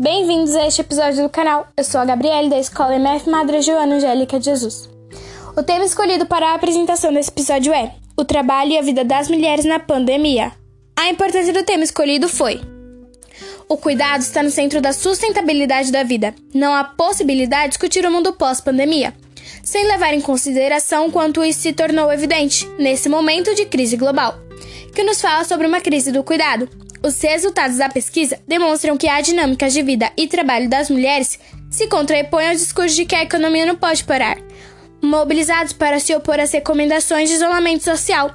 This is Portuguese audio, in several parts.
Bem-vindos a este episódio do canal. Eu sou a Gabriele da Escola MF Madre Joana Angélica de Jesus. O tema escolhido para a apresentação desse episódio é O trabalho e a vida das mulheres na pandemia. A importância do tema escolhido foi: O cuidado está no centro da sustentabilidade da vida. Não há possibilidade de discutir o mundo pós-pandemia, sem levar em consideração quanto isso se tornou evidente nesse momento de crise global, que nos fala sobre uma crise do cuidado os resultados da pesquisa demonstram que a dinâmica de vida e trabalho das mulheres se contrapõem ao discurso de que a economia não pode parar, mobilizados para se opor às recomendações de isolamento social.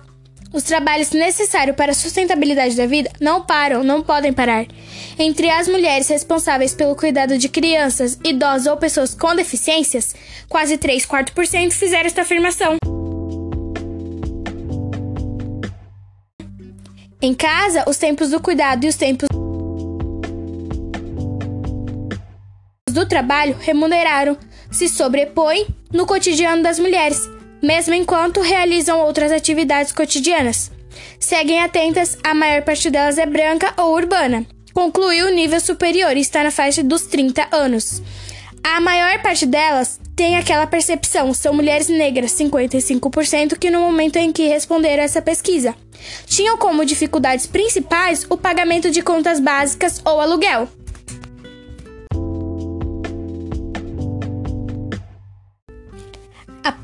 Os trabalhos necessários para a sustentabilidade da vida não param, não podem parar. Entre as mulheres responsáveis pelo cuidado de crianças, idosos ou pessoas com deficiências, quase 3 quartos por cento fizeram esta afirmação. Em casa, os tempos do cuidado e os tempos do trabalho remuneraram se sobrepõem no cotidiano das mulheres, mesmo enquanto realizam outras atividades cotidianas. Seguem atentas, a maior parte delas é branca ou urbana. Concluiu o nível superior e está na faixa dos 30 anos. A maior parte delas tem aquela percepção, são mulheres negras, 55%, que no momento em que responderam essa pesquisa, tinham como dificuldades principais o pagamento de contas básicas ou aluguel.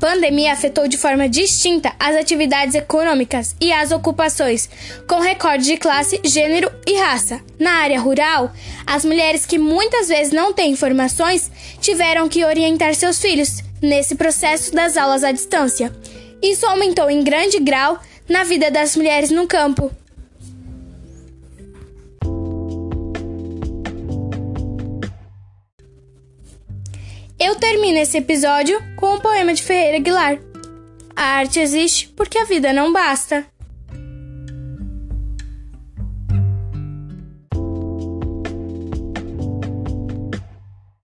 Pandemia afetou de forma distinta as atividades econômicas e as ocupações, com recorde de classe, gênero e raça. Na área rural, as mulheres que muitas vezes não têm informações tiveram que orientar seus filhos nesse processo das aulas à distância. Isso aumentou em grande grau na vida das mulheres no campo, termino esse episódio com um poema de Ferreira Aguilar. A arte existe porque a vida não basta.